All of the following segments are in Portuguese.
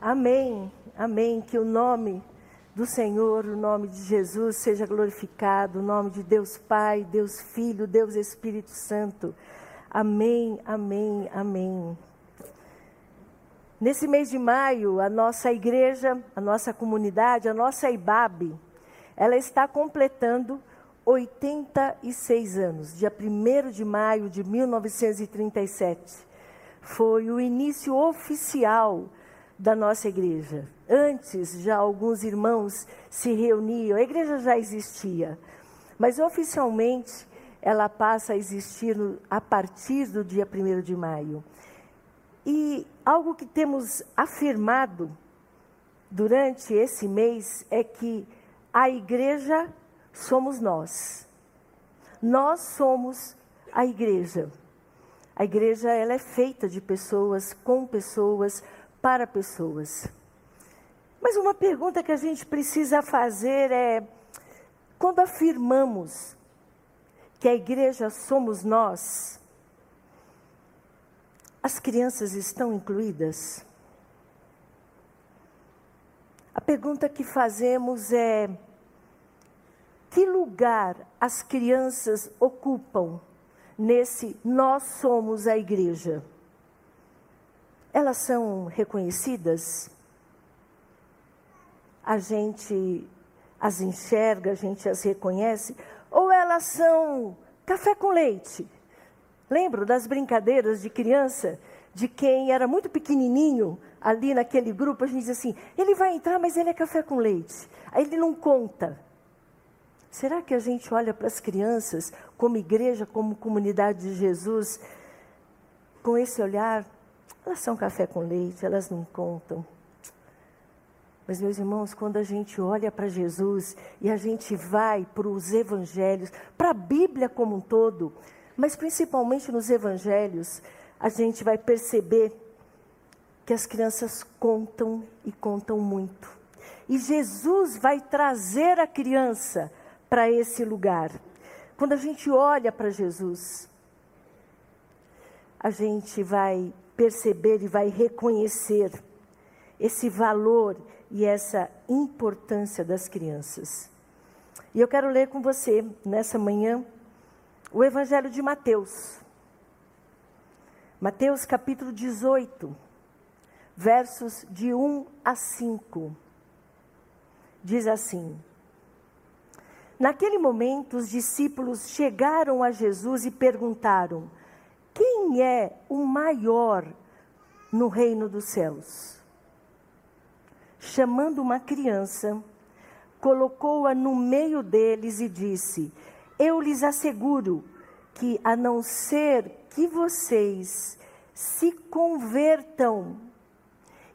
Amém, amém. Que o nome do Senhor, o nome de Jesus seja glorificado, o nome de Deus Pai, Deus Filho, Deus Espírito Santo. Amém, amém, amém. Nesse mês de maio, a nossa igreja, a nossa comunidade, a nossa IBAB, ela está completando 86 anos. Dia 1 de maio de 1937 foi o início oficial da nossa igreja. Antes, já alguns irmãos se reuniam, a igreja já existia, mas oficialmente ela passa a existir a partir do dia 1 de maio. E algo que temos afirmado durante esse mês é que a igreja somos nós. Nós somos a igreja. A igreja ela é feita de pessoas, com pessoas, para pessoas. Mas uma pergunta que a gente precisa fazer é: quando afirmamos que a igreja somos nós, as crianças estão incluídas? A pergunta que fazemos é: que lugar as crianças ocupam nesse nós somos a igreja? Elas são reconhecidas? A gente as enxerga, a gente as reconhece? Ou elas são café com leite? Lembro das brincadeiras de criança, de quem era muito pequenininho, ali naquele grupo, a gente diz assim: ele vai entrar, mas ele é café com leite. Aí ele não conta. Será que a gente olha para as crianças, como igreja, como comunidade de Jesus, com esse olhar? Elas são café com leite, elas não contam. Mas, meus irmãos, quando a gente olha para Jesus e a gente vai para os evangelhos, para a Bíblia como um todo, mas principalmente nos evangelhos, a gente vai perceber que as crianças contam e contam muito. E Jesus vai trazer a criança para esse lugar. Quando a gente olha para Jesus, a gente vai perceber e vai reconhecer esse valor e essa importância das crianças. E eu quero ler com você nessa manhã o Evangelho de Mateus. Mateus capítulo 18, versos de 1 a 5. Diz assim: Naquele momento, os discípulos chegaram a Jesus e perguntaram: Quem é o maior no reino dos céus? Chamando uma criança, colocou-a no meio deles e disse: Eu lhes asseguro que, a não ser que vocês se convertam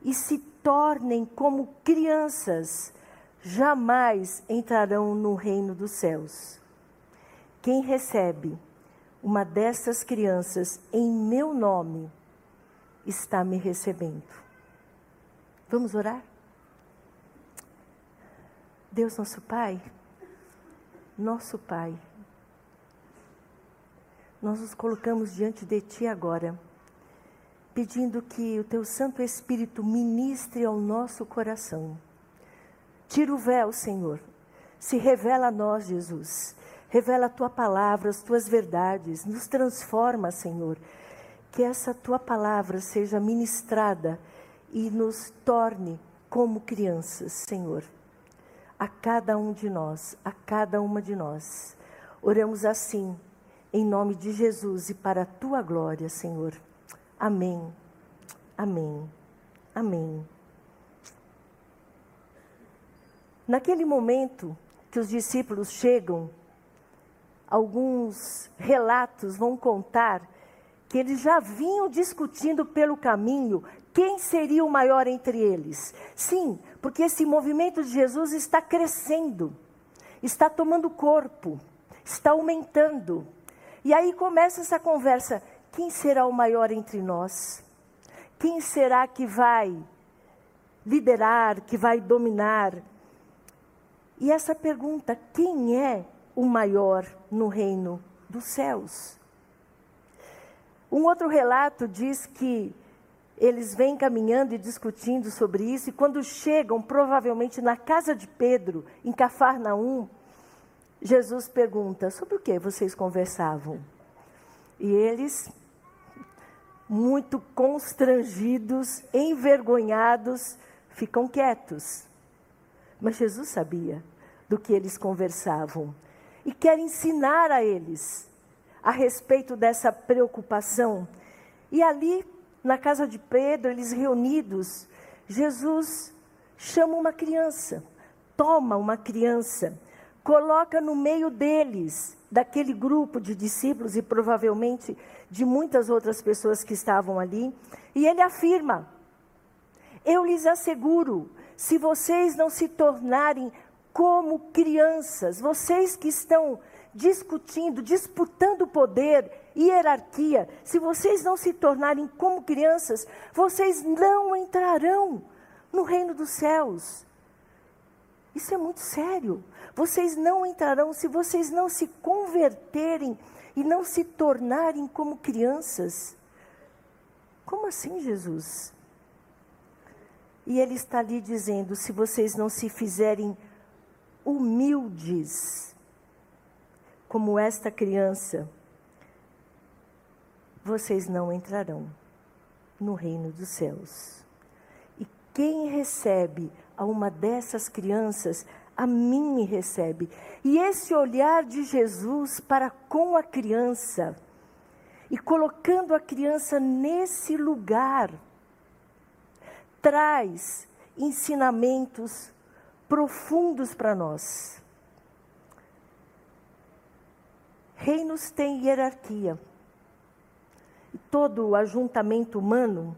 e se tornem como crianças, jamais entrarão no reino dos céus. Quem recebe uma dessas crianças em meu nome está me recebendo. Vamos orar? Deus nosso Pai, nosso Pai, nós nos colocamos diante de Ti agora, pedindo que o Teu Santo Espírito ministre ao nosso coração Tira o véu, Senhor. Se revela a nós, Jesus. Revela a tua palavra, as tuas verdades. Nos transforma, Senhor. Que essa tua palavra seja ministrada e nos torne como crianças, Senhor. A cada um de nós, a cada uma de nós. Oramos assim, em nome de Jesus e para a tua glória, Senhor. Amém. Amém. Amém. Naquele momento que os discípulos chegam, alguns relatos vão contar que eles já vinham discutindo pelo caminho quem seria o maior entre eles. Sim, porque esse movimento de Jesus está crescendo, está tomando corpo, está aumentando. E aí começa essa conversa: quem será o maior entre nós? Quem será que vai liderar, que vai dominar? E essa pergunta: quem é o maior no reino dos céus? Um outro relato diz que eles vêm caminhando e discutindo sobre isso, e quando chegam, provavelmente na casa de Pedro, em Cafarnaum, Jesus pergunta: sobre o que vocês conversavam? E eles, muito constrangidos, envergonhados, ficam quietos. Mas Jesus sabia do que eles conversavam e quer ensinar a eles a respeito dessa preocupação. E ali na casa de Pedro, eles reunidos, Jesus chama uma criança, toma uma criança, coloca no meio deles, daquele grupo de discípulos e provavelmente de muitas outras pessoas que estavam ali, e ele afirma: Eu lhes asseguro, se vocês não se tornarem como crianças, vocês que estão discutindo, disputando poder, hierarquia, se vocês não se tornarem como crianças, vocês não entrarão no reino dos céus. Isso é muito sério. Vocês não entrarão se vocês não se converterem e não se tornarem como crianças. Como assim, Jesus? E ele está ali dizendo: se vocês não se fizerem humildes, como esta criança, vocês não entrarão no reino dos céus. E quem recebe a uma dessas crianças, a mim me recebe. E esse olhar de Jesus para com a criança, e colocando a criança nesse lugar, traz ensinamentos profundos para nós. Reinos têm hierarquia. E todo o ajuntamento humano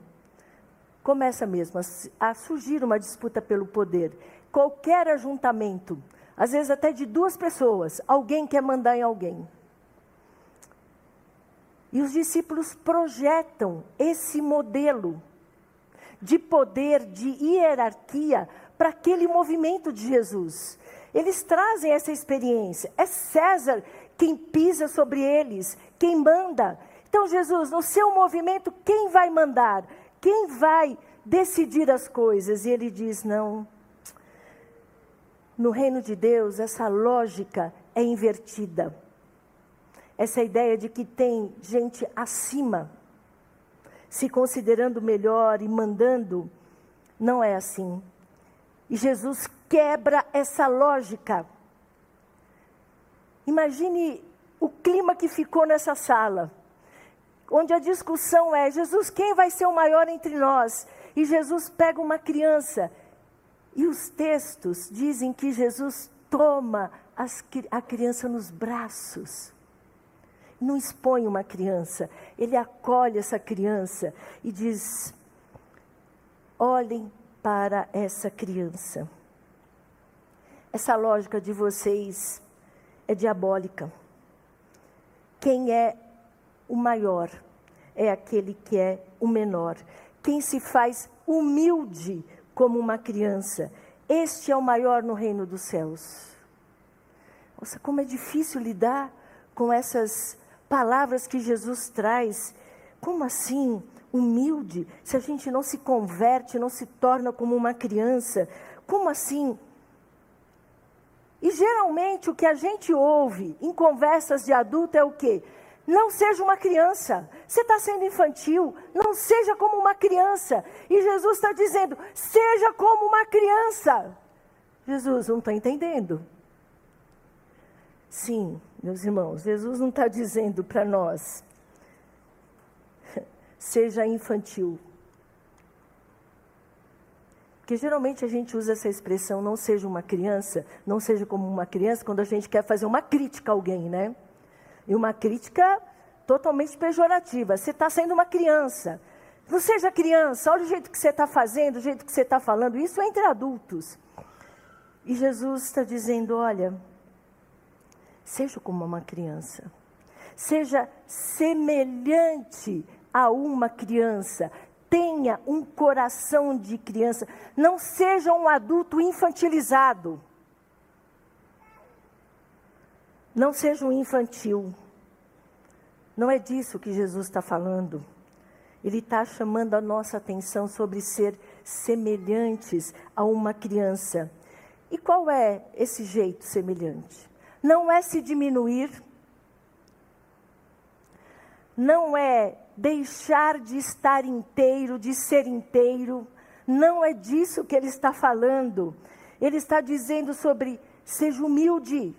começa mesmo a, a surgir uma disputa pelo poder. Qualquer ajuntamento, às vezes até de duas pessoas, alguém quer mandar em alguém. E os discípulos projetam esse modelo de poder, de hierarquia para aquele movimento de Jesus. Eles trazem essa experiência. É César quem pisa sobre eles, quem manda. Então, Jesus, no seu movimento, quem vai mandar? Quem vai decidir as coisas? E ele diz: não. No reino de Deus, essa lógica é invertida. Essa ideia de que tem gente acima, se considerando melhor e mandando, não é assim. E Jesus quebra essa lógica. Imagine o clima que ficou nessa sala, onde a discussão é: Jesus, quem vai ser o maior entre nós? E Jesus pega uma criança. E os textos dizem que Jesus toma as, a criança nos braços. Não expõe uma criança, ele acolhe essa criança e diz: olhem para essa criança. Essa lógica de vocês é diabólica. Quem é o maior é aquele que é o menor. Quem se faz humilde como uma criança, este é o maior no reino dos céus. Nossa, como é difícil lidar com essas palavras que Jesus traz. Como assim? Humilde, se a gente não se converte, não se torna como uma criança. Como assim? E geralmente o que a gente ouve em conversas de adulto é o quê? Não seja uma criança. Você está sendo infantil. Não seja como uma criança. E Jesus está dizendo: seja como uma criança. Jesus não está entendendo. Sim, meus irmãos, Jesus não está dizendo para nós: seja infantil. Porque geralmente a gente usa essa expressão não seja uma criança, não seja como uma criança, quando a gente quer fazer uma crítica a alguém, né? E uma crítica totalmente pejorativa. Você está sendo uma criança. Não seja criança, olha o jeito que você está fazendo, o jeito que você está falando. Isso é entre adultos. E Jesus está dizendo: olha, seja como uma criança. Seja semelhante a uma criança tenha um coração de criança, não seja um adulto infantilizado. Não seja um infantil. Não é disso que Jesus está falando. Ele está chamando a nossa atenção sobre ser semelhantes a uma criança. E qual é esse jeito semelhante? Não é se diminuir, não é deixar de estar inteiro, de ser inteiro, não é disso que ele está falando. Ele está dizendo sobre seja humilde,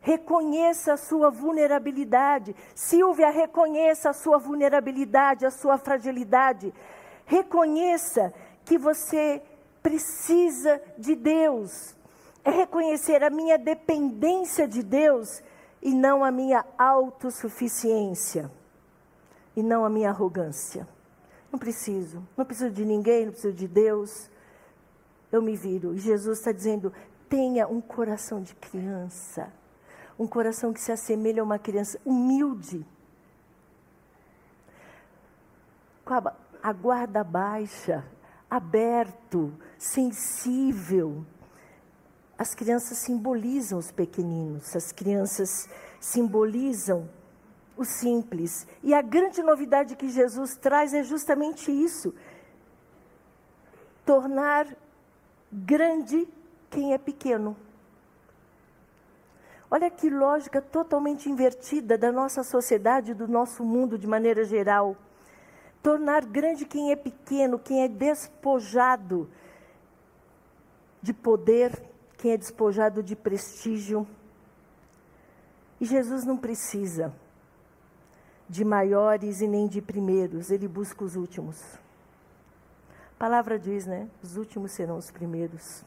reconheça a sua vulnerabilidade. Silvia, reconheça a sua vulnerabilidade, a sua fragilidade. Reconheça que você precisa de Deus. É reconhecer a minha dependência de Deus e não a minha autossuficiência. E não a minha arrogância. Não preciso, não preciso de ninguém, não preciso de Deus. Eu me viro. E Jesus está dizendo: tenha um coração de criança, um coração que se assemelha a uma criança humilde, com a, a guarda baixa, aberto, sensível. As crianças simbolizam os pequeninos, as crianças simbolizam o simples. E a grande novidade que Jesus traz é justamente isso: tornar grande quem é pequeno. Olha que lógica totalmente invertida da nossa sociedade, do nosso mundo de maneira geral. Tornar grande quem é pequeno, quem é despojado de poder, quem é despojado de prestígio. E Jesus não precisa de maiores e nem de primeiros, ele busca os últimos. A palavra diz, né? Os últimos serão os primeiros.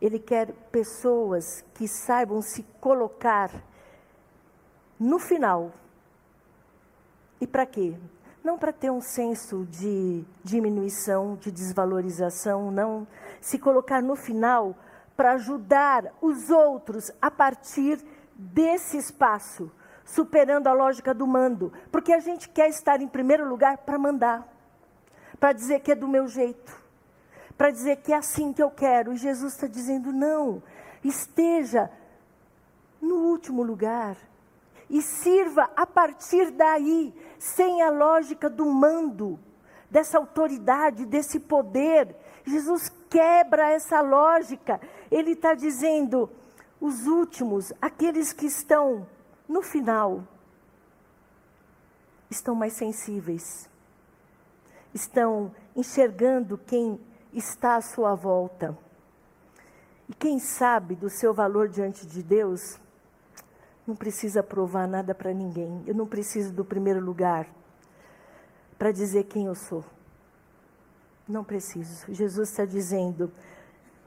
Ele quer pessoas que saibam se colocar no final. E para quê? Não para ter um senso de diminuição, de desvalorização, não. Se colocar no final para ajudar os outros a partir desse espaço superando a lógica do mando, porque a gente quer estar em primeiro lugar para mandar, para dizer que é do meu jeito, para dizer que é assim que eu quero. E Jesus está dizendo: não, esteja no último lugar e sirva a partir daí, sem a lógica do mando, dessa autoridade, desse poder. Jesus quebra essa lógica. Ele está dizendo: os últimos, aqueles que estão no final, estão mais sensíveis, estão enxergando quem está à sua volta. E quem sabe do seu valor diante de Deus, não precisa provar nada para ninguém. Eu não preciso do primeiro lugar para dizer quem eu sou. Não preciso. Jesus está dizendo: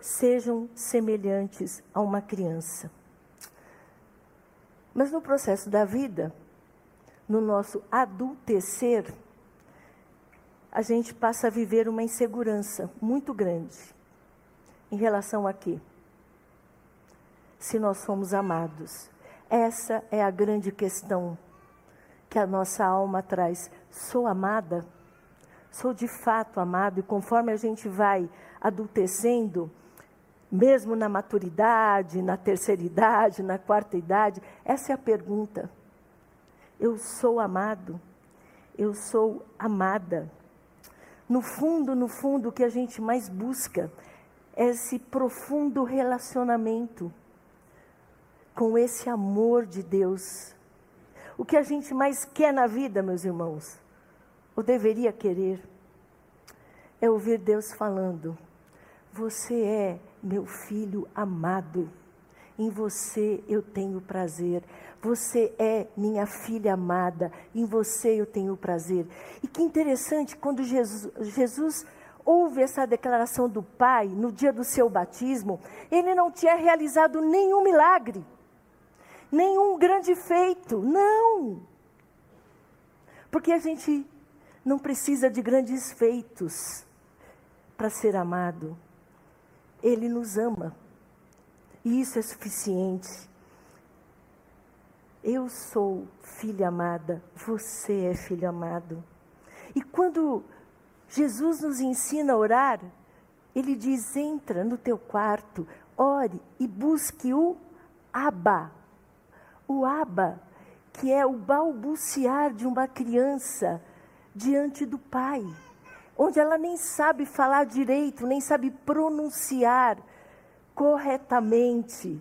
sejam semelhantes a uma criança. Mas no processo da vida, no nosso adultecer, a gente passa a viver uma insegurança muito grande em relação a quê? Se nós somos amados. Essa é a grande questão que a nossa alma traz. Sou amada? Sou de fato amado? E conforme a gente vai adultecendo, mesmo na maturidade, na terceira idade, na quarta idade? Essa é a pergunta. Eu sou amado? Eu sou amada? No fundo, no fundo, o que a gente mais busca é esse profundo relacionamento com esse amor de Deus. O que a gente mais quer na vida, meus irmãos, ou deveria querer, é ouvir Deus falando: Você é meu filho amado, em você eu tenho prazer. Você é minha filha amada, em você eu tenho prazer. E que interessante, quando Jesus, Jesus ouve essa declaração do Pai no dia do seu batismo, ele não tinha realizado nenhum milagre, nenhum grande feito, não. Porque a gente não precisa de grandes feitos para ser amado. Ele nos ama. E isso é suficiente. Eu sou filha amada, você é filho amado. E quando Jesus nos ensina a orar, ele diz: entra no teu quarto, ore e busque o Abba. O Abba, que é o balbuciar de uma criança diante do Pai, onde ela nem sabe falar direito, nem sabe pronunciar corretamente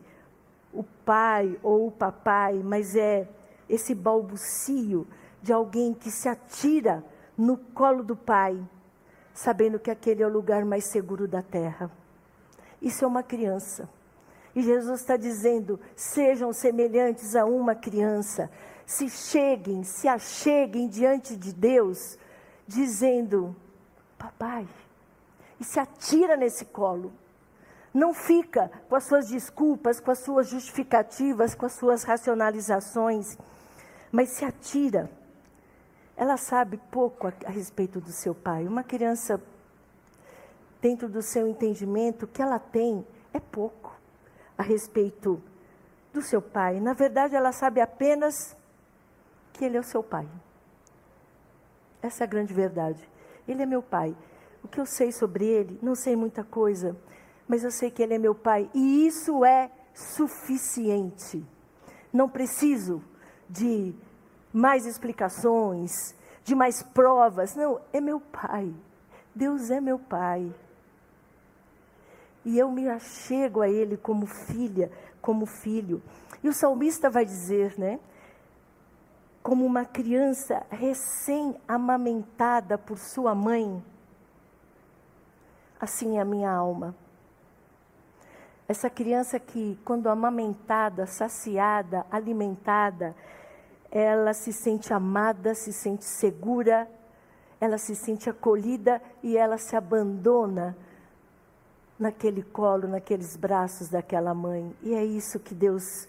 o pai ou o papai, mas é esse balbucio de alguém que se atira no colo do pai, sabendo que aquele é o lugar mais seguro da terra. Isso é uma criança. E Jesus está dizendo: sejam semelhantes a uma criança, se cheguem, se acheguem diante de Deus, dizendo: Papai, e se atira nesse colo. Não fica com as suas desculpas, com as suas justificativas, com as suas racionalizações, mas se atira. Ela sabe pouco a, a respeito do seu pai. Uma criança, dentro do seu entendimento, que ela tem é pouco a respeito do seu pai. Na verdade, ela sabe apenas que ele é o seu pai. Essa é a grande verdade. Ele é meu pai. O que eu sei sobre ele, não sei muita coisa mas eu sei que Ele é meu Pai e isso é suficiente. Não preciso de mais explicações, de mais provas. Não, é meu Pai. Deus é meu Pai. E eu me achego a Ele como filha, como filho. E o salmista vai dizer, né? Como uma criança recém-amamentada por sua mãe, assim é a minha alma. Essa criança que, quando amamentada, saciada, alimentada, ela se sente amada, se sente segura, ela se sente acolhida e ela se abandona naquele colo, naqueles braços daquela mãe. E é isso que Deus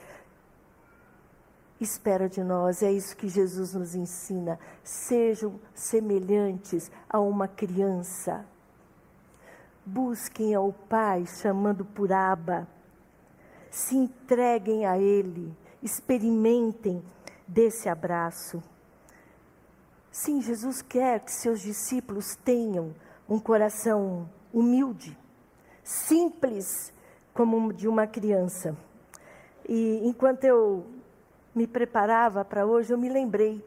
espera de nós, é isso que Jesus nos ensina. Sejam semelhantes a uma criança. Busquem ao Pai chamando por Aba. Se entreguem a Ele. Experimentem desse abraço. Sim, Jesus quer que seus discípulos tenham um coração humilde, simples como de uma criança. E enquanto eu me preparava para hoje, eu me lembrei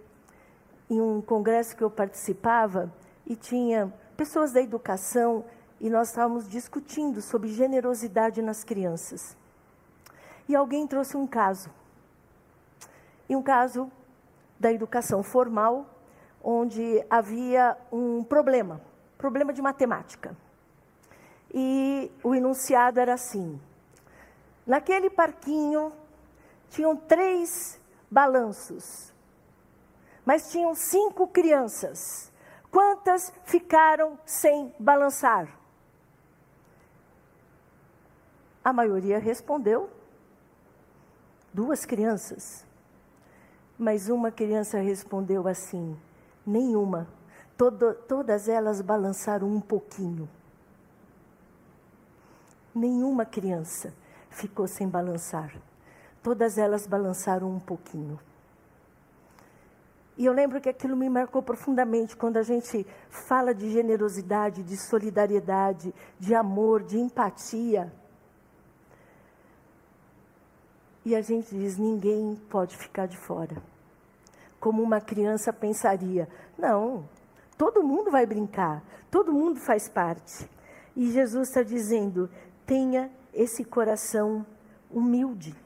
em um congresso que eu participava e tinha pessoas da educação e nós estávamos discutindo sobre generosidade nas crianças. E alguém trouxe um caso. E um caso da educação formal, onde havia um problema, problema de matemática. E o enunciado era assim: naquele parquinho tinham três balanços, mas tinham cinco crianças. Quantas ficaram sem balançar? A maioria respondeu. Duas crianças. Mas uma criança respondeu assim: nenhuma. Todo, todas elas balançaram um pouquinho. Nenhuma criança ficou sem balançar. Todas elas balançaram um pouquinho. E eu lembro que aquilo me marcou profundamente quando a gente fala de generosidade, de solidariedade, de amor, de empatia. E a gente diz: ninguém pode ficar de fora. Como uma criança pensaria: não, todo mundo vai brincar, todo mundo faz parte. E Jesus está dizendo: tenha esse coração humilde,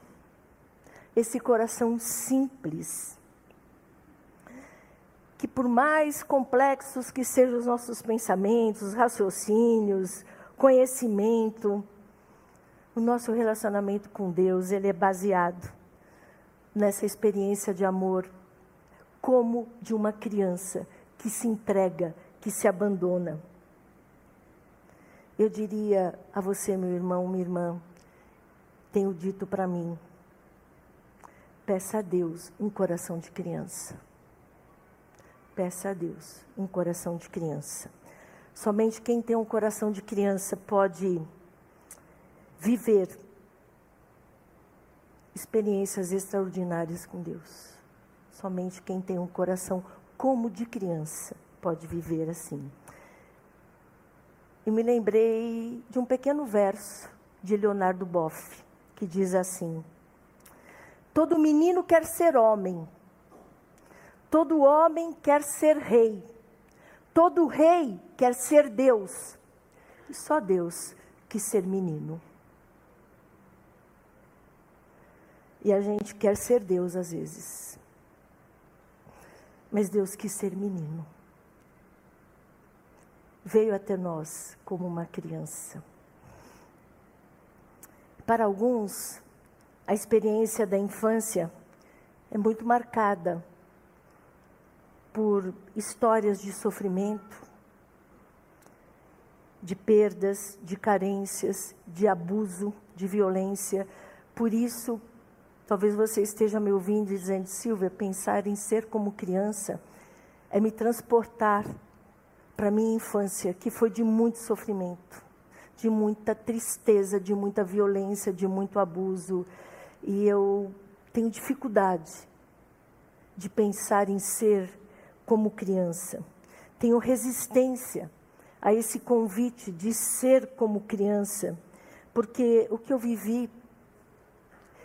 esse coração simples. Que por mais complexos que sejam os nossos pensamentos, raciocínios, conhecimento, o nosso relacionamento com Deus, ele é baseado nessa experiência de amor, como de uma criança que se entrega, que se abandona. Eu diria a você, meu irmão, minha irmã, tenho dito para mim, peça a Deus um coração de criança. Peça a Deus um coração de criança. Somente quem tem um coração de criança pode viver experiências extraordinárias com Deus. Somente quem tem um coração como de criança pode viver assim. E me lembrei de um pequeno verso de Leonardo Boff, que diz assim: Todo menino quer ser homem, todo homem quer ser rei, Todo rei quer ser Deus. E só Deus quis ser menino. E a gente quer ser Deus às vezes. Mas Deus quis ser menino. Veio até nós como uma criança. Para alguns, a experiência da infância é muito marcada por histórias de sofrimento, de perdas, de carências, de abuso, de violência. Por isso, talvez você esteja me ouvindo dizendo, Silvia, pensar em ser como criança é me transportar para minha infância, que foi de muito sofrimento, de muita tristeza, de muita violência, de muito abuso. E eu tenho dificuldade de pensar em ser como criança. Tenho resistência a esse convite de ser como criança, porque o que eu vivi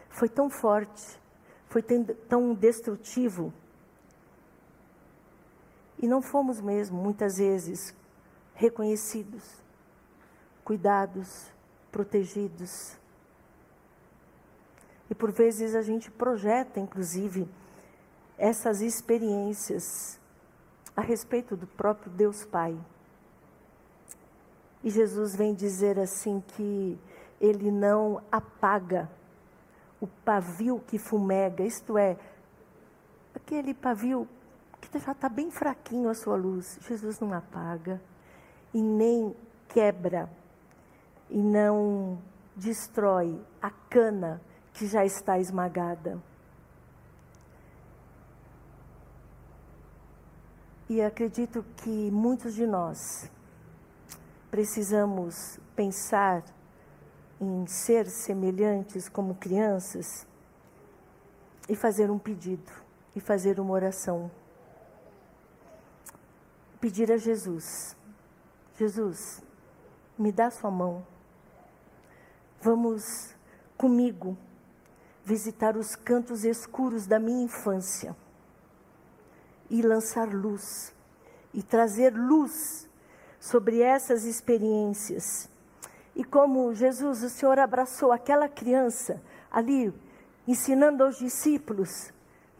foi tão forte, foi tão destrutivo. E não fomos mesmo, muitas vezes, reconhecidos, cuidados, protegidos. E por vezes a gente projeta, inclusive, essas experiências a respeito do próprio Deus Pai. E Jesus vem dizer assim que ele não apaga o pavio que fumega, isto é, aquele pavio que já está bem fraquinho a sua luz. Jesus não apaga e nem quebra e não destrói a cana que já está esmagada. E acredito que muitos de nós precisamos pensar em ser semelhantes como crianças e fazer um pedido e fazer uma oração. Pedir a Jesus: Jesus, me dá sua mão. Vamos comigo visitar os cantos escuros da minha infância e lançar luz e trazer luz sobre essas experiências. E como Jesus, o Senhor abraçou aquela criança ali, ensinando aos discípulos,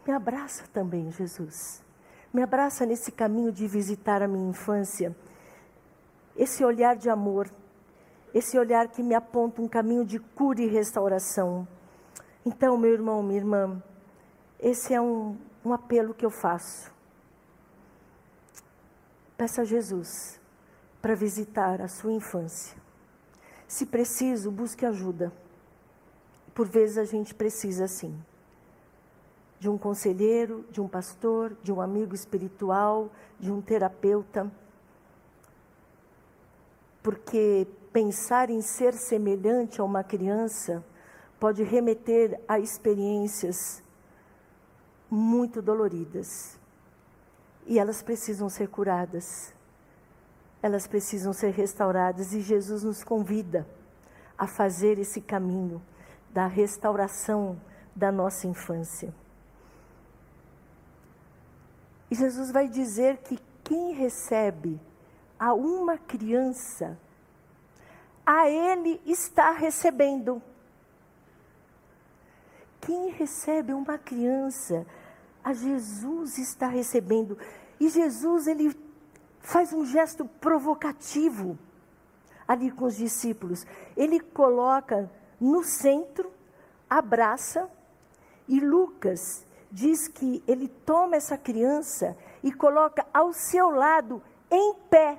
me abraça também, Jesus. Me abraça nesse caminho de visitar a minha infância. Esse olhar de amor, esse olhar que me aponta um caminho de cura e restauração. Então, meu irmão, minha irmã, esse é um, um apelo que eu faço. Peça a Jesus para visitar a sua infância. Se preciso, busque ajuda. Por vezes a gente precisa sim. De um conselheiro, de um pastor, de um amigo espiritual, de um terapeuta. Porque pensar em ser semelhante a uma criança pode remeter a experiências muito doloridas e elas precisam ser curadas. Elas precisam ser restauradas e Jesus nos convida a fazer esse caminho da restauração da nossa infância. E Jesus vai dizer que quem recebe a uma criança, a ele está recebendo. Quem recebe uma criança, a Jesus está recebendo. E Jesus, ele faz um gesto provocativo ali com os discípulos. Ele coloca no centro, abraça, e Lucas diz que ele toma essa criança e coloca ao seu lado em pé.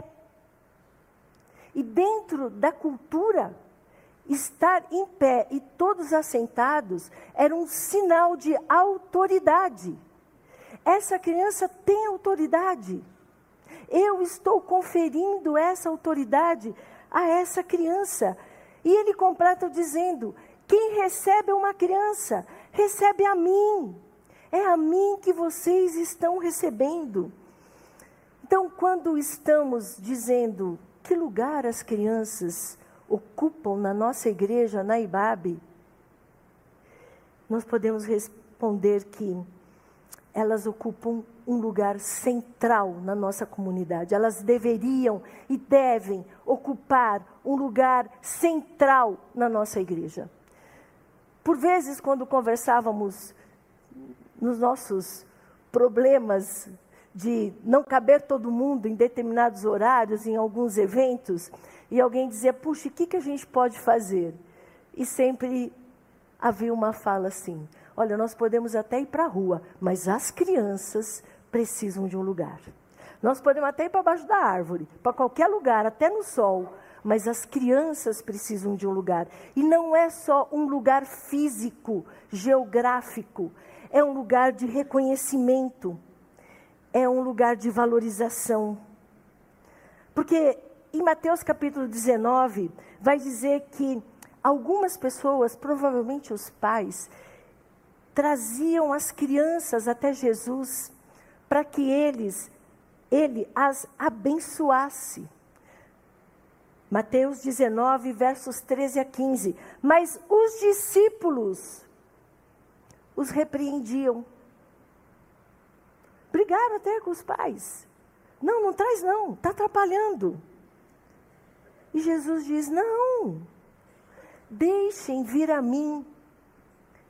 E dentro da cultura, estar em pé e todos assentados era um sinal de autoridade. Essa criança tem autoridade. Eu estou conferindo essa autoridade a essa criança. E ele completa dizendo: quem recebe uma criança, recebe a mim. É a mim que vocês estão recebendo. Então, quando estamos dizendo que lugar as crianças ocupam na nossa igreja, na IBAB, nós podemos responder que elas ocupam um lugar central na nossa comunidade. Elas deveriam e devem ocupar um lugar central na nossa igreja. Por vezes, quando conversávamos nos nossos problemas de não caber todo mundo em determinados horários, em alguns eventos, e alguém dizia: puxa, o que, que a gente pode fazer? E sempre havia uma fala assim: olha, nós podemos até ir para a rua, mas as crianças precisam de um lugar. Nós podemos até ir para baixo da árvore, para qualquer lugar, até no sol, mas as crianças precisam de um lugar. E não é só um lugar físico, geográfico, é um lugar de reconhecimento, é um lugar de valorização. Porque em Mateus capítulo 19, vai dizer que algumas pessoas, provavelmente os pais, traziam as crianças até Jesus para que eles, ele as abençoasse. Mateus 19, versos 13 a 15. Mas os discípulos os repreendiam. Brigaram até com os pais. Não, não traz não, está atrapalhando. E Jesus diz: Não, deixem vir a mim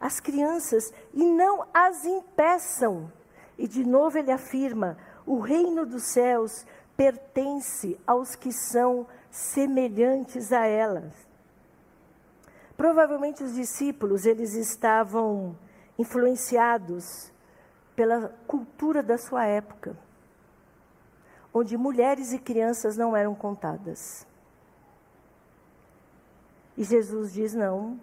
as crianças e não as impeçam. E de novo ele afirma: o reino dos céus pertence aos que são semelhantes a elas. Provavelmente os discípulos, eles estavam influenciados pela cultura da sua época, onde mulheres e crianças não eram contadas. E Jesus diz: não,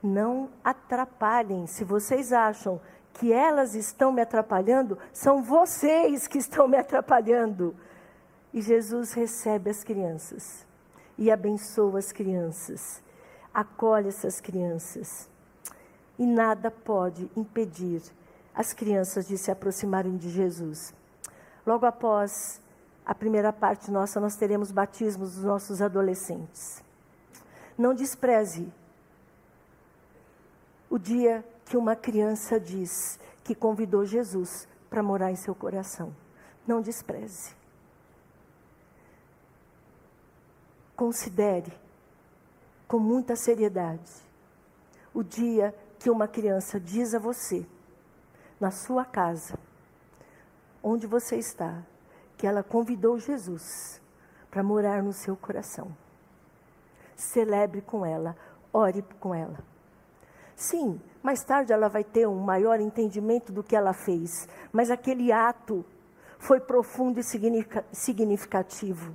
não atrapalhem. Se vocês acham que elas estão me atrapalhando, são vocês que estão me atrapalhando. E Jesus recebe as crianças e abençoa as crianças, acolhe essas crianças. E nada pode impedir as crianças de se aproximarem de Jesus. Logo após a primeira parte nossa, nós teremos batismos dos nossos adolescentes. Não despreze o dia que uma criança diz que convidou Jesus para morar em seu coração. Não despreze. Considere com muita seriedade o dia que uma criança diz a você, na sua casa, onde você está, que ela convidou Jesus para morar no seu coração. Celebre com ela, ore com ela. Sim, mais tarde ela vai ter um maior entendimento do que ela fez, mas aquele ato foi profundo e significativo.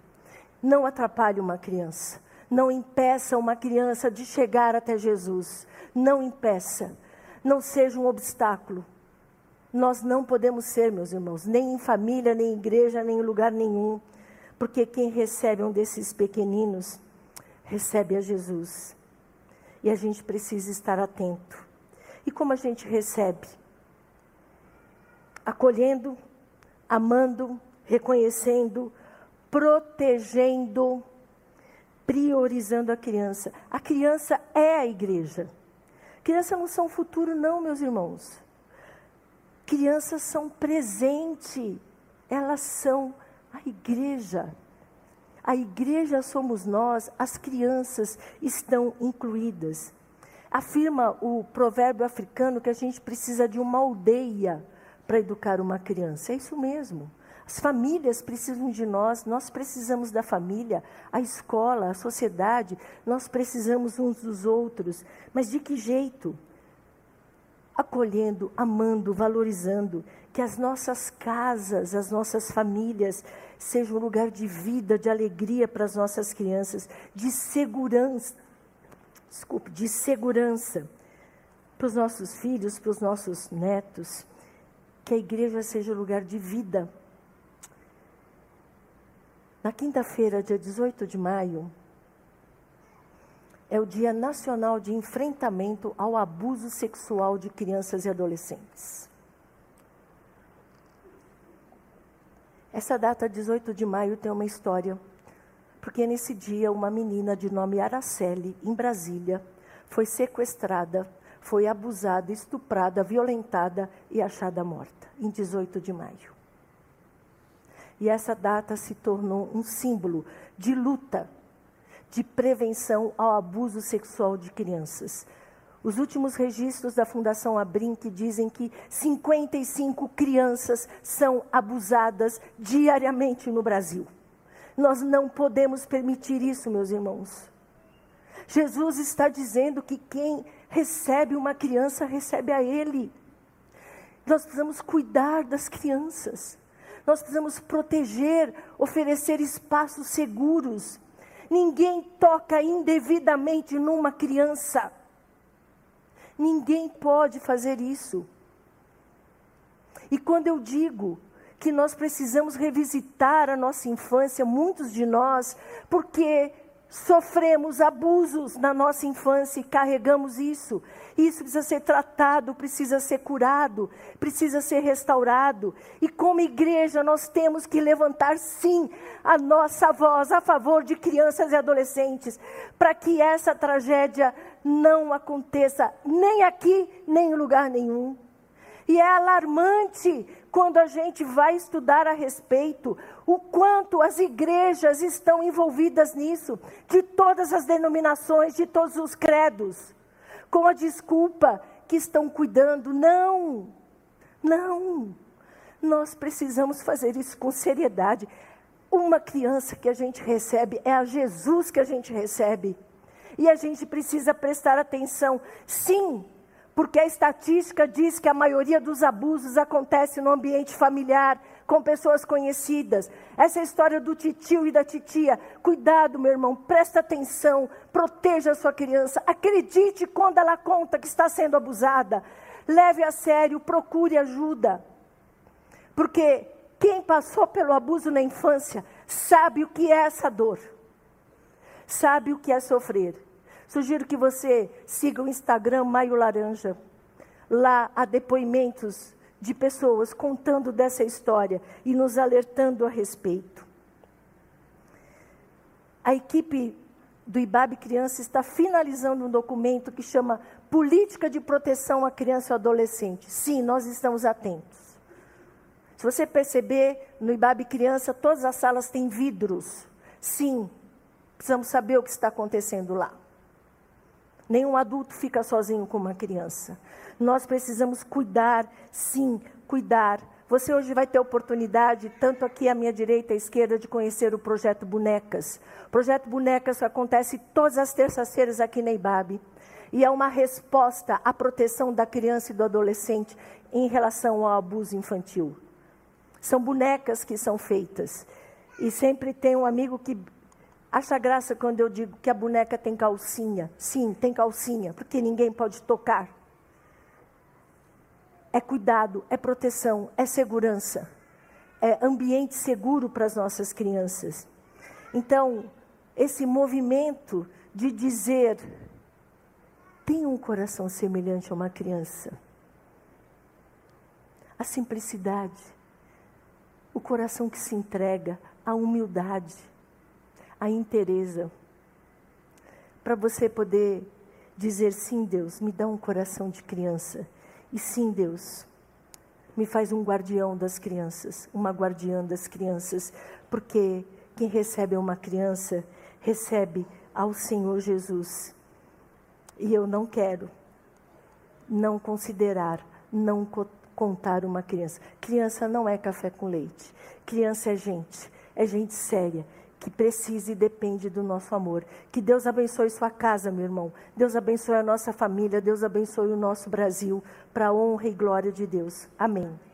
Não atrapalhe uma criança, não impeça uma criança de chegar até Jesus, não impeça, não seja um obstáculo. Nós não podemos ser, meus irmãos, nem em família, nem em igreja, nem em lugar nenhum, porque quem recebe um desses pequeninos recebe a Jesus. E a gente precisa estar atento. E como a gente recebe? Acolhendo, amando, reconhecendo, protegendo, priorizando a criança. A criança é a igreja. Crianças não são futuro, não, meus irmãos. Crianças são presente, elas são a igreja. A igreja somos nós, as crianças estão incluídas. Afirma o provérbio africano que a gente precisa de uma aldeia para educar uma criança. É isso mesmo. As famílias precisam de nós, nós precisamos da família, a escola, a sociedade, nós precisamos uns dos outros. Mas de que jeito? Acolhendo, amando, valorizando, que as nossas casas, as nossas famílias seja um lugar de vida, de alegria para as nossas crianças, de segurança. Desculpe, de segurança para os nossos filhos, para os nossos netos. Que a igreja seja um lugar de vida. Na quinta-feira, dia 18 de maio, é o Dia Nacional de Enfrentamento ao Abuso Sexual de Crianças e Adolescentes. Essa data, 18 de maio, tem uma história, porque nesse dia uma menina de nome Araceli, em Brasília, foi sequestrada foi abusada, estuprada, violentada e achada morta, em 18 de maio. E essa data se tornou um símbolo de luta, de prevenção ao abuso sexual de crianças. Os últimos registros da Fundação Abrinq dizem que 55 crianças são abusadas diariamente no Brasil. Nós não podemos permitir isso, meus irmãos. Jesus está dizendo que quem recebe uma criança, recebe a Ele. Nós precisamos cuidar das crianças. Nós precisamos proteger, oferecer espaços seguros. Ninguém toca indevidamente numa criança. Ninguém pode fazer isso. E quando eu digo que nós precisamos revisitar a nossa infância, muitos de nós, porque sofremos abusos na nossa infância e carregamos isso. Isso precisa ser tratado, precisa ser curado, precisa ser restaurado. E como igreja, nós temos que levantar, sim, a nossa voz a favor de crianças e adolescentes, para que essa tragédia não aconteça nem aqui, nem em lugar nenhum. E é alarmante quando a gente vai estudar a respeito, o quanto as igrejas estão envolvidas nisso, de todas as denominações, de todos os credos, com a desculpa que estão cuidando. Não, não. Nós precisamos fazer isso com seriedade. Uma criança que a gente recebe é a Jesus que a gente recebe. E a gente precisa prestar atenção, sim, porque a estatística diz que a maioria dos abusos acontece no ambiente familiar, com pessoas conhecidas. Essa história do titio e da titia. Cuidado, meu irmão, presta atenção, proteja a sua criança. Acredite quando ela conta que está sendo abusada. Leve a sério, procure ajuda. Porque quem passou pelo abuso na infância sabe o que é essa dor, sabe o que é sofrer. Sugiro que você siga o Instagram Maio Laranja. Lá há depoimentos de pessoas contando dessa história e nos alertando a respeito. A equipe do IBAB Criança está finalizando um documento que chama Política de Proteção à Criança e ao Adolescente. Sim, nós estamos atentos. Se você perceber, no IBAB Criança, todas as salas têm vidros. Sim, precisamos saber o que está acontecendo lá. Nenhum adulto fica sozinho com uma criança. Nós precisamos cuidar, sim, cuidar. Você hoje vai ter oportunidade, tanto aqui à minha direita e à esquerda, de conhecer o projeto Bonecas. O projeto Bonecas acontece todas as terças-feiras aqui na IBAB. E é uma resposta à proteção da criança e do adolescente em relação ao abuso infantil. São bonecas que são feitas. E sempre tem um amigo que Acha graça quando eu digo que a boneca tem calcinha? Sim, tem calcinha, porque ninguém pode tocar. É cuidado, é proteção, é segurança, é ambiente seguro para as nossas crianças. Então, esse movimento de dizer, tem um coração semelhante a uma criança. A simplicidade, o coração que se entrega, a humildade a inteireza. Para você poder dizer sim, Deus, me dá um coração de criança. E sim, Deus, me faz um guardião das crianças, uma guardiã das crianças, porque quem recebe uma criança recebe ao Senhor Jesus. E eu não quero não considerar, não contar uma criança. Criança não é café com leite. Criança é gente, é gente séria, que precisa e depende do nosso amor. Que Deus abençoe sua casa, meu irmão. Deus abençoe a nossa família. Deus abençoe o nosso Brasil, para a honra e glória de Deus. Amém.